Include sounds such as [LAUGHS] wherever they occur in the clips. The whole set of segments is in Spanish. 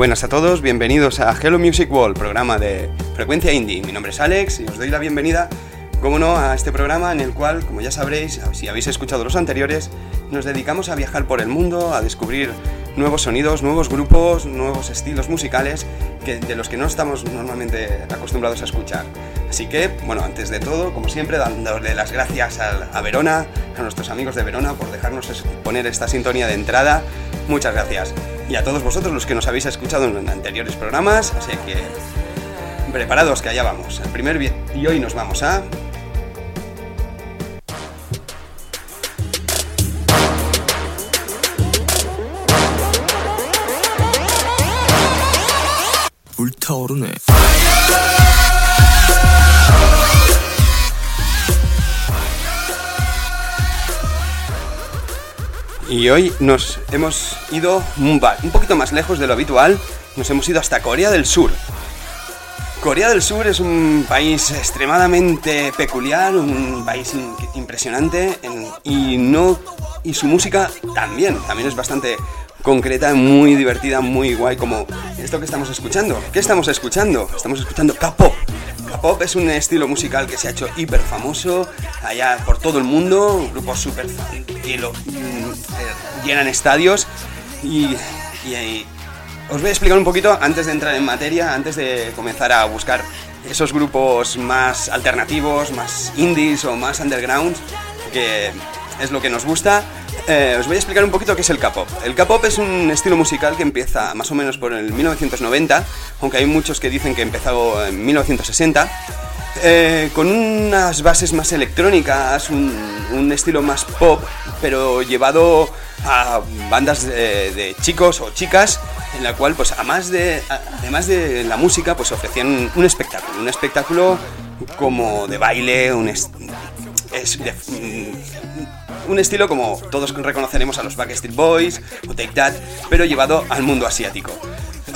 Buenas a todos, bienvenidos a Hello Music World, programa de frecuencia indie. Mi nombre es Alex y os doy la bienvenida, como no, a este programa en el cual, como ya sabréis, si habéis escuchado los anteriores, nos dedicamos a viajar por el mundo, a descubrir nuevos sonidos, nuevos grupos, nuevos estilos musicales que, de los que no estamos normalmente acostumbrados a escuchar. Así que, bueno, antes de todo, como siempre, dándole las gracias a, a Verona, a nuestros amigos de Verona por dejarnos poner esta sintonía de entrada. Muchas gracias y a todos vosotros los que nos habéis escuchado en anteriores programas, así que preparados que allá vamos. El primer y hoy nos vamos a Y hoy nos hemos ido un, poquito más lejos de lo habitual, nos hemos ido hasta Corea del Sur. Corea del Sur es un país extremadamente peculiar, un país impresionante y no y su música también, también es bastante concreta, muy divertida, muy guay como esto que estamos escuchando. ¿Qué estamos escuchando? Estamos escuchando K-pop. K-pop es un estilo musical que se ha hecho hiper famoso allá por todo el mundo, grupos súper y lo mm, eh, llenan estadios y, os voy a explicar un poquito antes de entrar en materia, antes de comenzar a buscar esos grupos más alternativos, más indies o más underground, que es lo que nos gusta. Eh, os voy a explicar un poquito qué es el K-pop. El K-pop es un estilo musical que empieza más o menos por el 1990, aunque hay muchos que dicen que empezó en 1960. Eh, con unas bases más electrónicas, un, estilo más pop, pero llevado a bandas de, chicos o chicas, en la cual, pues, además de, además de la música, pues ofrecían un espectáculo, un espectáculo como de baile, un, un estilo como todos reconoceremos a los Backstreet Boys o Take That, pero llevado al mundo asiático.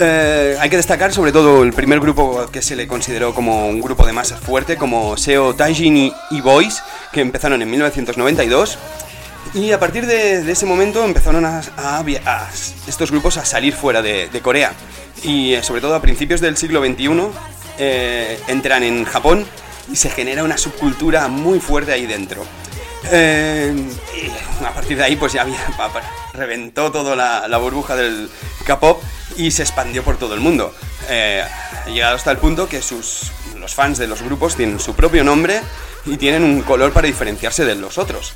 Eh, hay que destacar sobre todo el primer grupo que se le consideró como un grupo de masa fuerte, como Seo Taijin y, Boys, que empezaron en 1992. Y a partir de, ese momento empezaron a, estos grupos a salir fuera de, Corea. Y eh, sobre todo a principios del siglo XXI eh, entran en Japón y se genera una subcultura muy fuerte ahí dentro. Y a partir de ahí pues ya [LAUGHS] reventó toda la, burbuja del K-pop y se expandió por todo el mundo. Eh, llegado hasta el punto que sus, los fans de los grupos tienen su propio nombre y tienen un color para diferenciarse de los otros.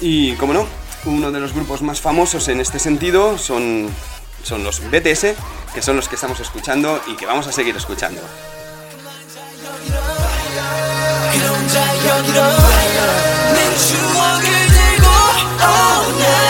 Y como no, uno de los grupos más famosos en este sentido son, son los BTS, que son los que estamos escuchando y que vamos a seguir escuchando. 추억을 들고 oh,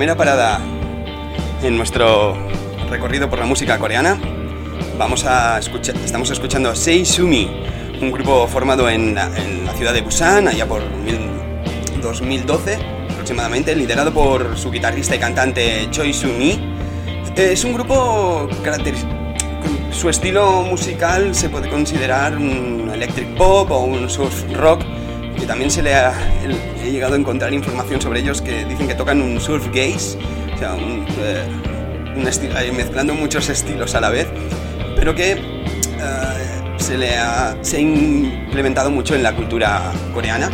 primera parada en nuestro recorrido por la música coreana, vamos a escuchar, estamos escuchando Sei Sumi, un grupo formado en la, ciudad de Busan, allá por 2012 aproximadamente, liderado por su guitarrista y cantante Choi Sumi. Es un grupo característico. Su estilo musical se puede considerar un electric pop o un surf rock, que también se le ha, he llegado a encontrar información sobre ellos que dicen que tocan un surf gaze, o sea, un, eh, mezclando muchos estilos a la vez, pero que eh, se le ha, se ha implementado mucho en la cultura coreana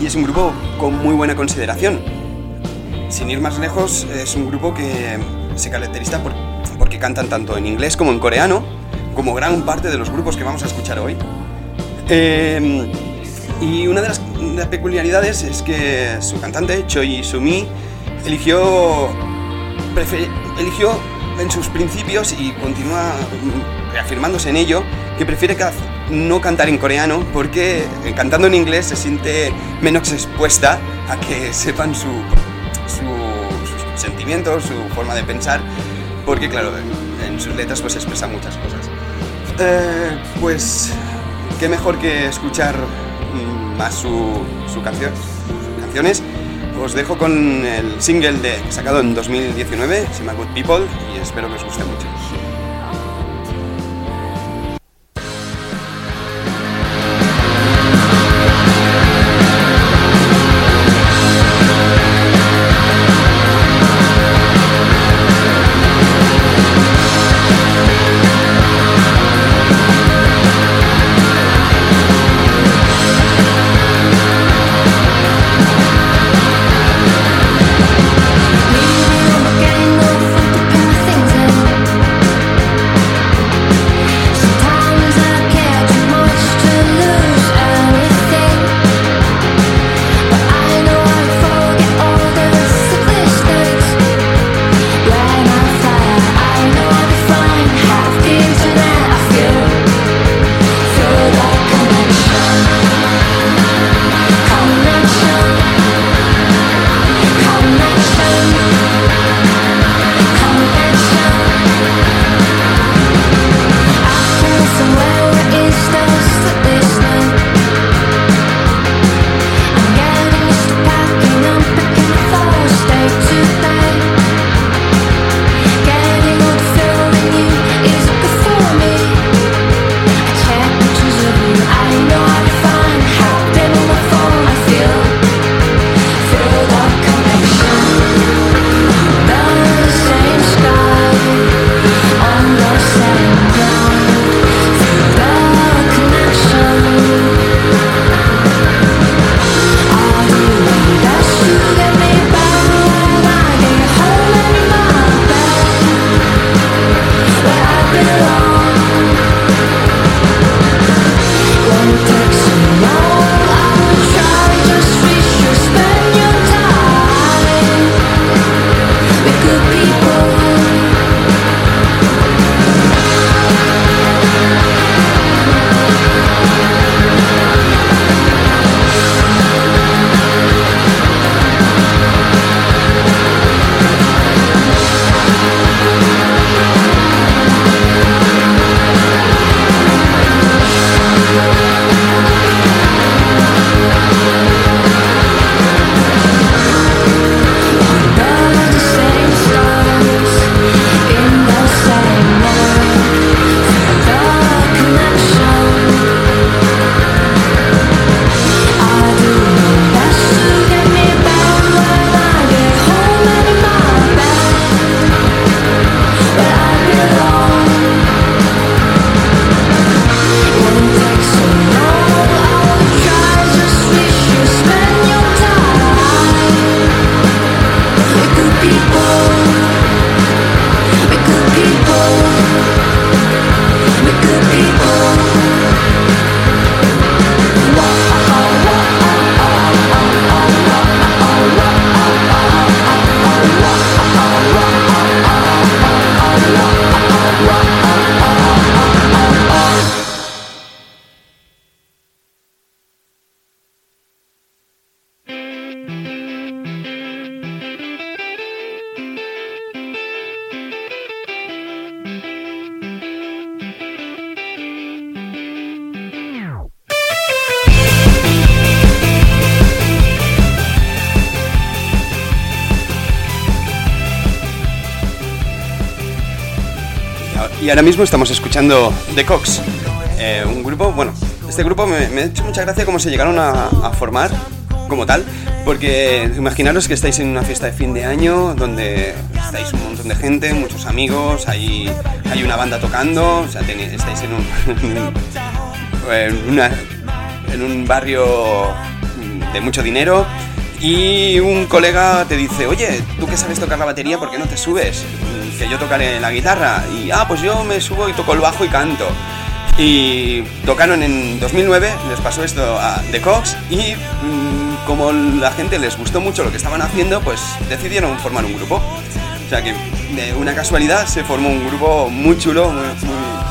y es un grupo con muy buena consideración. Sin ir más lejos, es un grupo que se caracteriza por, porque cantan tanto en inglés como en coreano, como gran parte de los grupos que vamos a escuchar hoy. Eh, y una de las, peculiaridades es que su cantante, Choi Sumi, eligió, eligió en sus principios y continúa reafirmándose en ello que prefiere no cantar en coreano porque eh, cantando en inglés se siente menos expuesta a que sepan su, sus sentimientos, su forma de pensar, porque claro, en, sus letras pues expresa muchas cosas. Eh, pues qué mejor que escuchar más su, su canción, sus canciones. Os dejo con el single de, sacado en 2019, se llama Good People, y espero que os guste mucho. Ahora mismo estamos escuchando The Cox, eh, un grupo, bueno, este grupo me, ha hecho mucha gracia cómo se llegaron a, formar como tal, porque imaginaros que estáis en una fiesta de fin de año donde estáis un montón de gente, muchos amigos, hay, hay una banda tocando, o sea, estáis en un, [LAUGHS] en un barrio de mucho dinero y un colega te dice, oye, tú que sabes tocar la batería, ¿por qué no te subes? Que yo tocaré la guitarra. Y, ah, pues yo me subo y toco el bajo y canto. Y tocaron en 2009, les pasó esto a The Cox y mm, como la gente les gustó mucho lo que estaban haciendo, pues decidieron formar un grupo. O sea que de una casualidad se formó un grupo muy chulo, muy,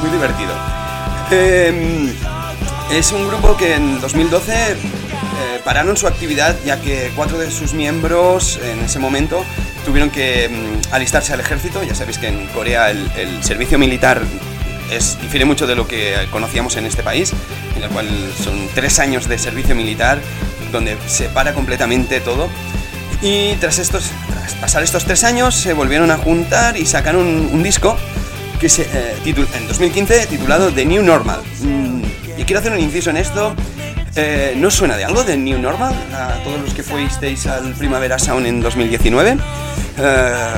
muy, divertido. Em, es un grupo que en 2012 eh, pararon su actividad ya que cuatro de sus miembros en ese momento tuvieron que mm, alistarse al ejército. Ya sabéis que en Corea el, servicio militar es, difiere mucho de lo que conocíamos en este país, en el cual son tres años de servicio militar donde se para completamente todo. Y tras, estos, tras pasar estos tres años se volvieron a juntar y sacaron un, disco que se, eh, en 2015 titulado The New Normal. Mm, y quiero hacer un inciso en esto eh, ¿No suena de algo de New Normal a todos los que fuisteis al Primavera Sound en 2019? Eh,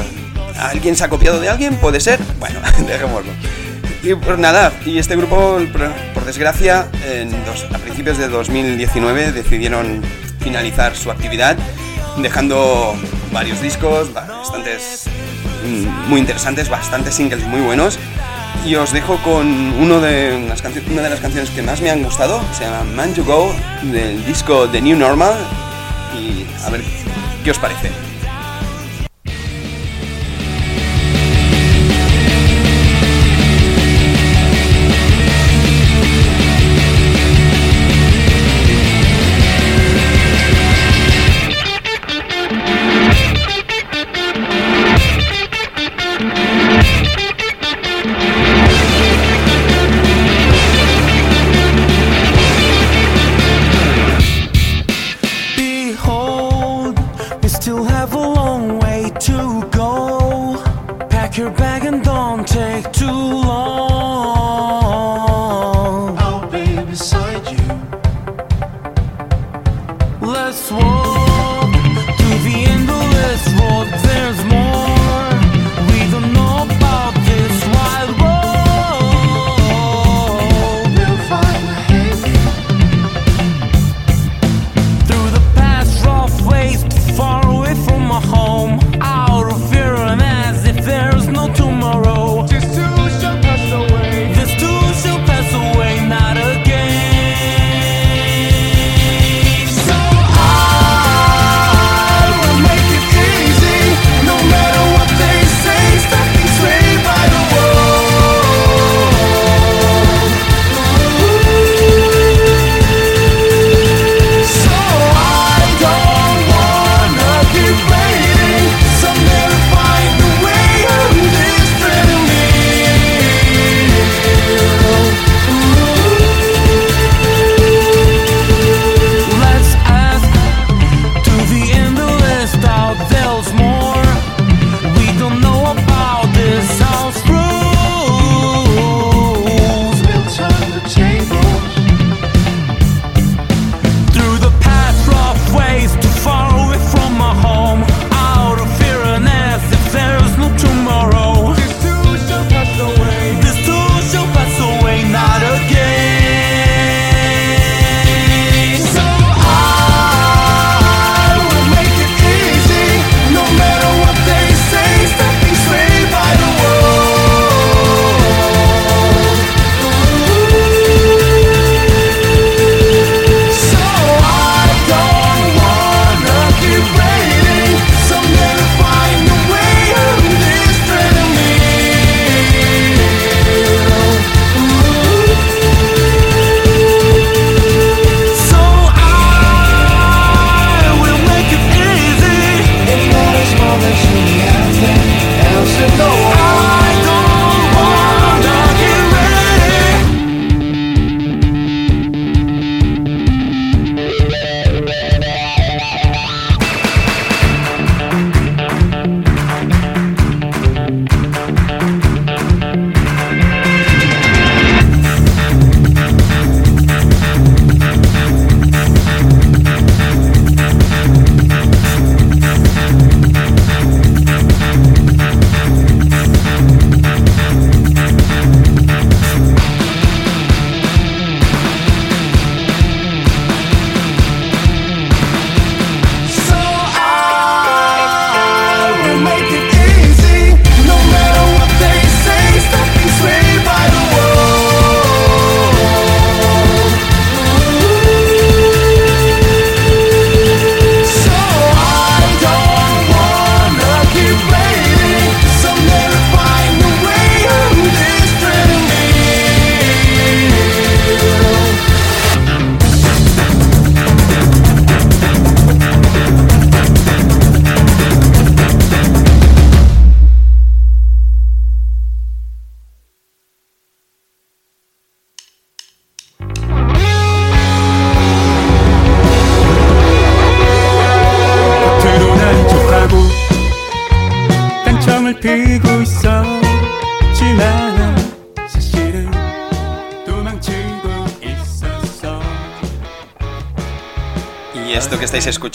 ¿Alguien se ha copiado de alguien? ¿Puede ser? Bueno, [LAUGHS] dejémoslo. Y pues nada, y este grupo, por, desgracia, a principios de 2019 decidieron finalizar su actividad, dejando varios discos, bastantes mm, muy interesantes, bastantes singles muy buenos y os dejo con de las una de las canciones que más me han gustado, se llama Man to Go, del disco The New Normal, y a ver qué os parece.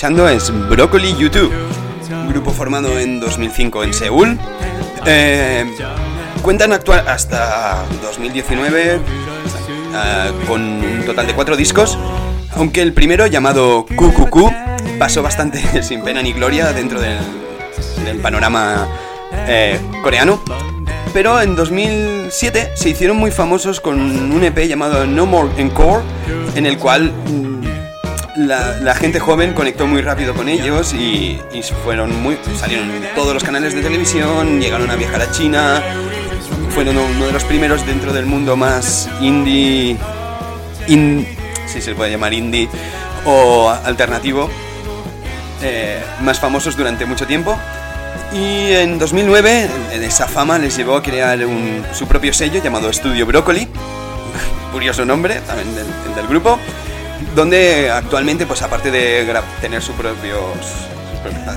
Es Broccoli YouTube, grupo formado en 2005 en Seúl. Eh, cuentan actual hasta 2019 eh, con un total de cuatro discos, aunque el primero, llamado QQQ, pasó bastante [LAUGHS] sin pena ni gloria dentro del, panorama eh, coreano. Pero en 2007 se hicieron muy famosos con un EP llamado No More Encore, en el cual la, gente joven conectó muy rápido con ellos y, fueron muy salieron en todos los canales de televisión, llegaron a viajar a China, fueron uno de los primeros dentro del mundo más indie, si se puede llamar indie o alternativo, eh, más famosos durante mucho tiempo. Y en 2009 esa fama les llevó a crear su propio sello llamado Studio Broccoli, [LAUGHS] curioso nombre también del grupo donde actualmente, pues aparte de tener propios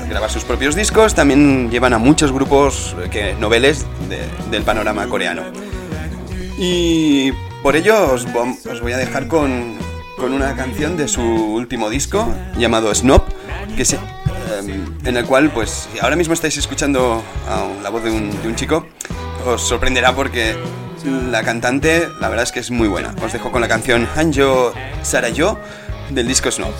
grabar sus propios discos, también llevan a muchos grupos que noveles del panorama coreano. Y por ello os, voy a dejar con, con, una canción de su último disco llamado Snob, que se, em, en el cual, pues, ahora mismo estáis escuchando la voz de un, de un chico, os sorprenderá porque la cantante, la verdad es que es muy buena. Os dejo con la canción Hanjo Sarayo del disco Snob.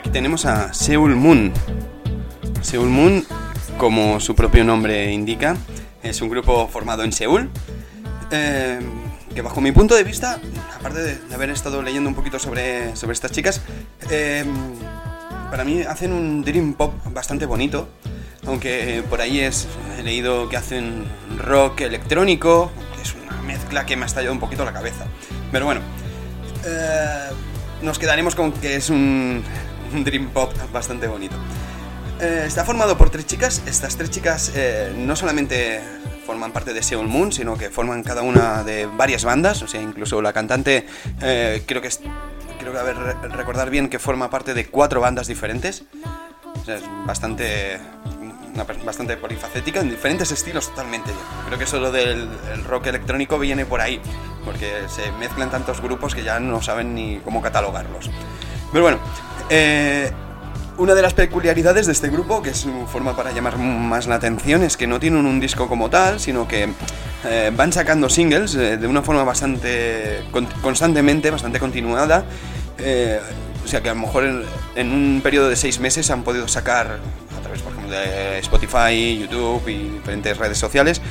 Aquí tenemos a Seoul Moon. Seoul Moon, como su propio nombre indica, es un grupo formado en Seúl. Eh, que bajo mi punto de vista, aparte de haber estado leyendo un poquito sobre, sobre estas chicas, eh, para mí hacen un dream pop bastante bonito. Aunque por ahí he leído que hacen rock electrónico, que es una mezcla que me ha estallado un poquito la cabeza. Pero bueno, eh, nos quedaremos con que es un, dream pop bastante bonito. Eh, está formado por tres chicas. Estas tres chicas eh, no solamente forman parte de Seoul Moon, sino que forman cada una de varias bandas. O sea, incluso la cantante creo que es, creo que a ver, recordar bien que forma parte de cuatro bandas diferentes. O sea, es bastante bastante polifacética en diferentes estilos totalmente. Creo que eso lo del rock electrónico viene por ahí, porque se mezclan tantos grupos que ya no saben ni cómo catalogarlos. Pero bueno, eh, una de las peculiaridades de este grupo, que es su forma para llamar más la atención, es que no tienen un disco como tal, sino que eh, van sacando singles eh, de una forma bastante constantemente, bastante continuada. o sea que a lo mejor en, un periodo de seis meses han podido sacar de Spotify, YouTube y diferentes redes sociales,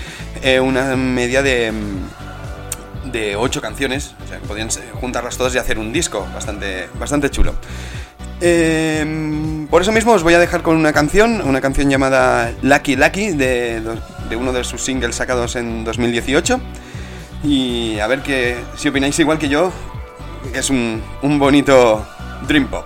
una media de, de 8 canciones. O sea, podían juntarlas todas y hacer un disco bastante, bastante chulo. Em, por eso mismo os voy a dejar con una canción, una canción llamada Lucky Lucky de, de uno de sus singles sacados en 2018. Y a ver que, si opináis igual que yo, es un, un bonito Dream Pop.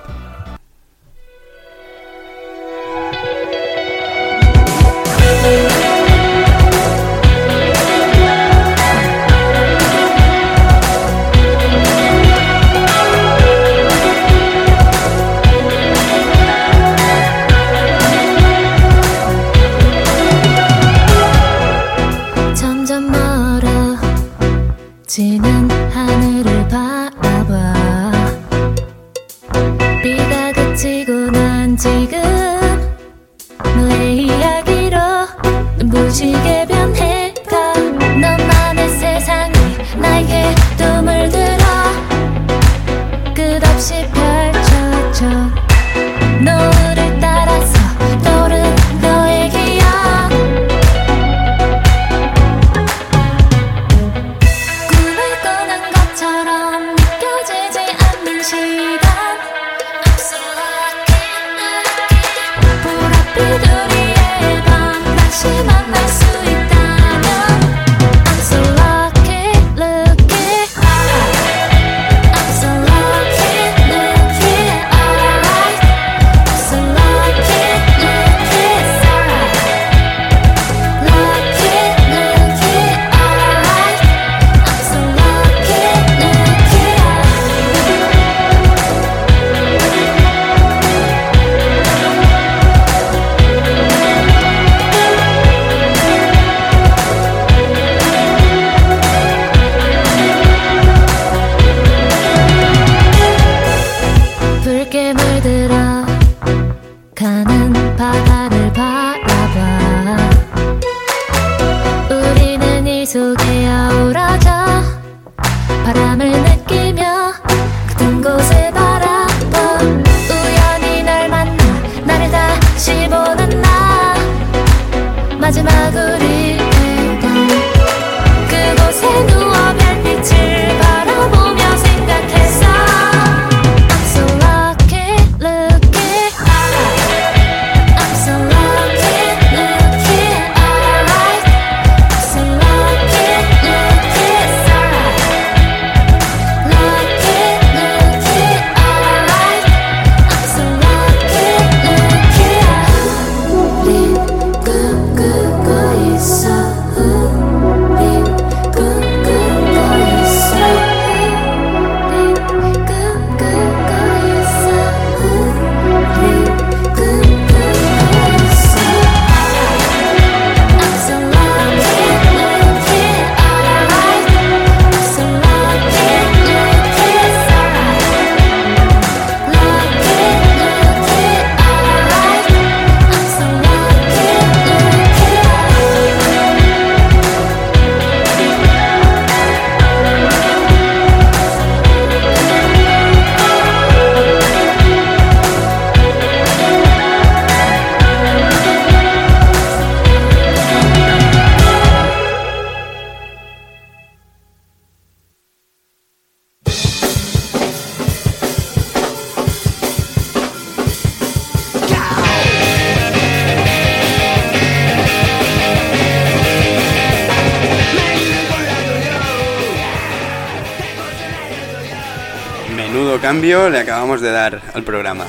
Le acabamos de dar al programa.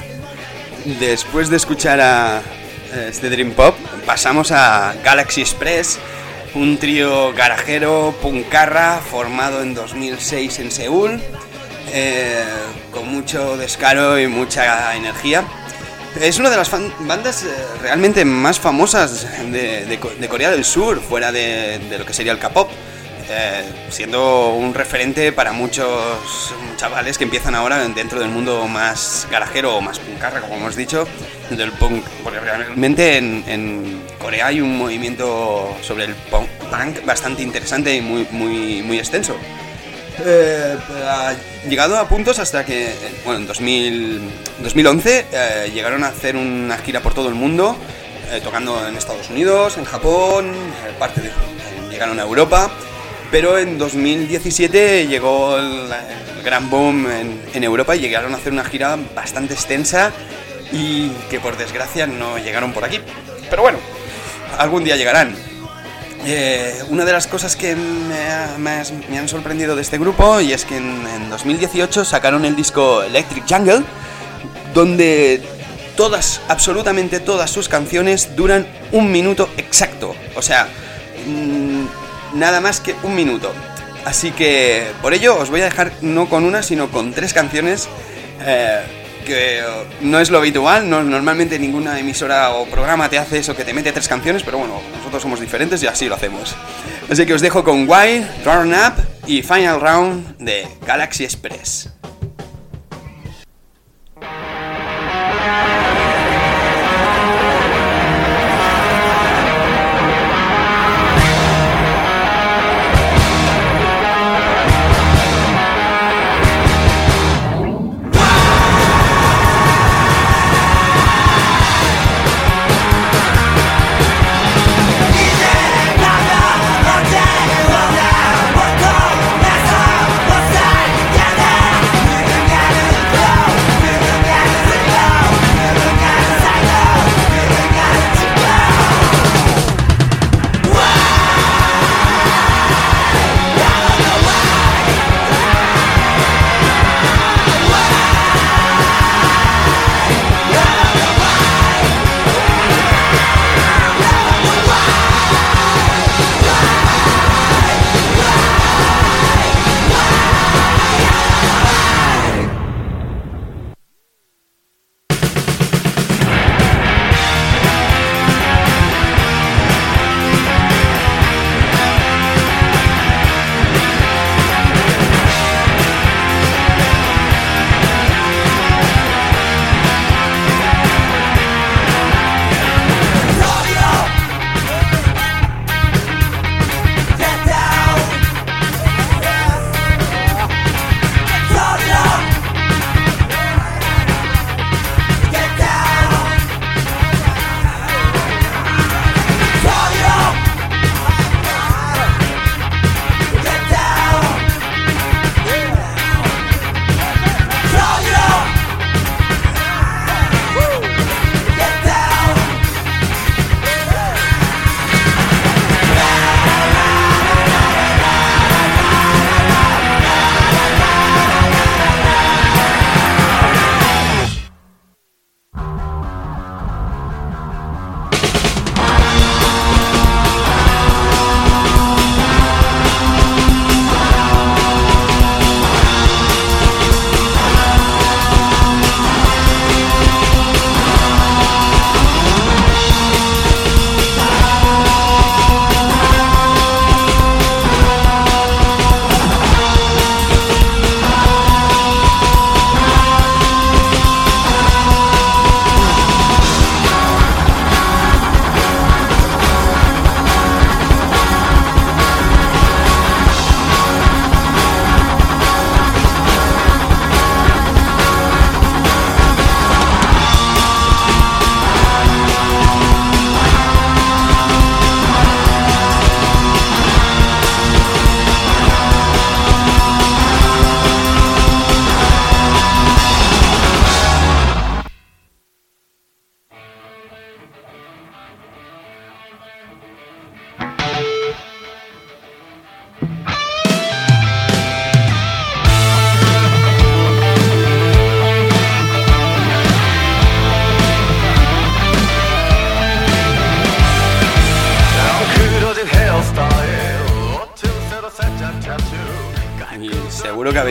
Después de escuchar a eh, este Dream Pop, pasamos a Galaxy Express, un trío garajero puncarra formado en 2006 en Seúl, eh, con mucho descaro y mucha energía. Es una de las bandas eh, realmente más famosas de, Corea del Sur, fuera de, lo que sería el K-pop. Eh, siendo un referente para muchos chavales que empiezan ahora dentro del mundo más garajero o más punkarra, como hemos dicho, del punk. Porque realmente en, Corea hay un movimiento sobre el punk, bastante interesante y muy, muy, muy extenso. Eh, ha llegado a puntos hasta que, bueno, en 2011 eh, llegaron a hacer una gira por todo el mundo, tocando en Estados Unidos, en Japón, parte de, llegaron a Europa pero en 2017 llegó el, gran boom en, Europa y llegaron a hacer una gira bastante extensa y que por desgracia no llegaron por aquí. Pero bueno, algún día llegarán. Eh, una de las cosas que me, han sorprendido de este grupo y es que en, en 2018 sacaron el disco Electric Jungle, donde todas, absolutamente todas sus canciones duran un minuto exacto. O sea, mm, nada más que un minuto. Así que por ello os voy a dejar no con una, sino con tres canciones. Eh, que no es lo habitual, no, normalmente ninguna emisora o programa te hace eso que te mete tres canciones, pero bueno, nosotros somos diferentes y así lo hacemos. Así que os dejo con Wild, Run Up y Final Round de Galaxy Express.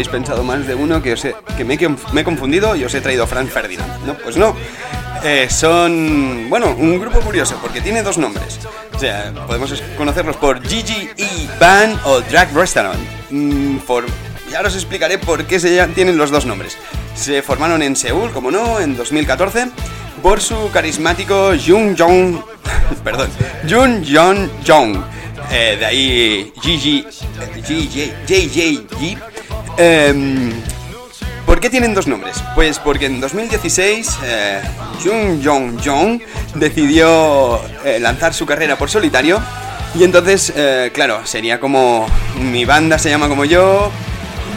Pensado más de uno que, os que me, he confundido y os he traído Franz Ferdinand. No, pues no. Eh, son, bueno, un grupo curioso porque tiene dos nombres. O sea, podemos conocerlos por GGE Band o Drag Restaurant. Mm, por, ya os explicaré por qué se tienen los dos nombres. Se formaron en Seúl, como no, en 2014 por su carismático Jung Jong, [LAUGHS] perdón, Jun Jong Jong. Eh, de ahí GG, JJG. Em, ¿Por qué tienen dos nombres? Pues porque en 2016 eh, Jung Jong Jong decidió eh, lanzar su carrera por solitario y entonces, eh, claro, sería como mi banda se llama como yo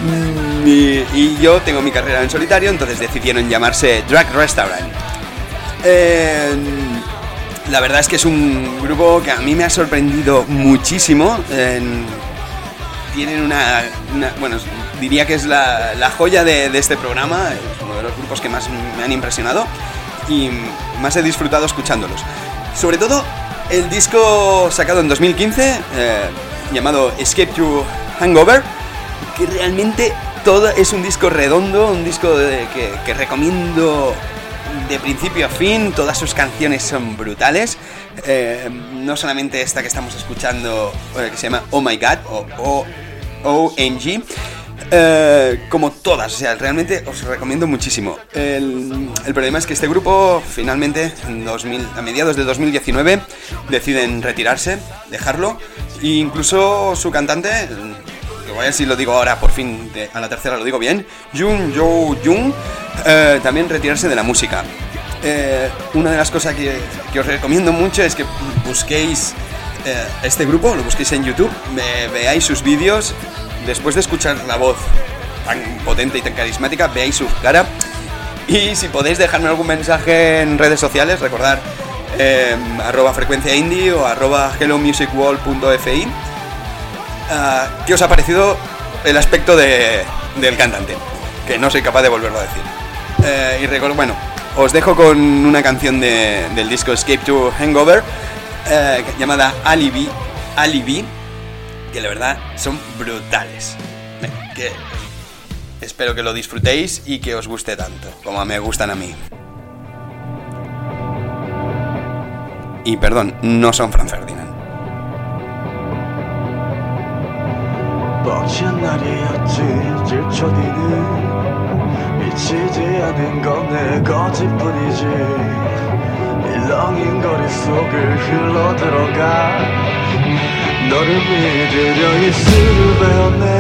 mm, y yo tengo mi carrera en solitario, entonces decidieron llamarse Drag Restaurant. la verdad es que es un grupo que a mí me ha sorprendido muchísimo. tienen una, Bueno, diría que es la, joya de, este programa. Es uno de los grupos que más me han impresionado y más he disfrutado escuchándolos. Sobre todo el disco sacado en 2015, eh, llamado Escape to Hangover, que realmente todo es un disco redondo, un disco que, recomiendo de principio a fin, todas sus canciones son brutales. Eh, no solamente esta que estamos escuchando, eh, que se llama Oh My God o ONG, eh, como todas, o sea, realmente os recomiendo muchísimo. El, problema es que este grupo finalmente, en 2000, a mediados de 2019, deciden retirarse, dejarlo, e incluso su cantante, que voy a ver si lo digo ahora por fin, a la tercera lo digo bien, Jung Jo Jung, eh, también retirarse de la música. Eh, una de las cosas que, os recomiendo mucho es que busquéis este grupo, lo busquéis en YouTube, veáis sus vídeos después de escuchar la voz tan potente y tan carismática, veáis su cara. Y si podéis dejarme algún mensaje en redes sociales, recordar eh, arroba frecuencia indie o arroba hellomusicwall.fi. Ah, ¿Qué os ha parecido el aspecto del cantante? Que no soy capaz de volverlo a decir. Eh, y recuerdo, bueno, os dejo con una canción del disco Escape to Hangover eh, llamada Alibi, Alibi que la verdad son brutales. Espero que lo disfrutéis y que os guste tanto como me gustan a mí. Y perdón, no son Fran Ferdinand. 렁인 거리 속을 흘러들어가. 너를 믿으려 이 수를 베었네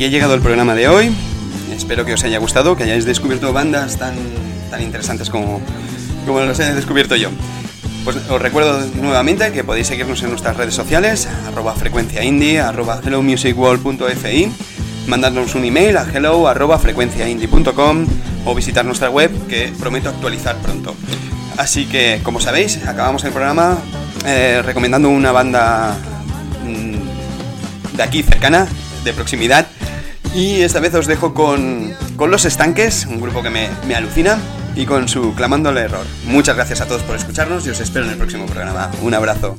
aquí ha llegado el programa de hoy. Espero que os haya gustado, que hayáis descubierto bandas tan, tan interesantes como, como las he descubierto yo. Pues os recuerdo nuevamente que podéis seguirnos en nuestras redes sociales, arroba frecuencia arroba hellomusicworld.fi, mandarnos un email a hello arroba frecuenciaindie.com o visitar nuestra web que prometo actualizar pronto. Así que, como sabéis, acabamos el programa eh, recomendando una banda mm, de aquí cercana, de proximidad. Y esta vez os dejo con, con Los Estanques, un grupo que me, me alucina y con su Clamando el Error. Muchas gracias a todos por escucharnos y os espero en el próximo programa. Un abrazo.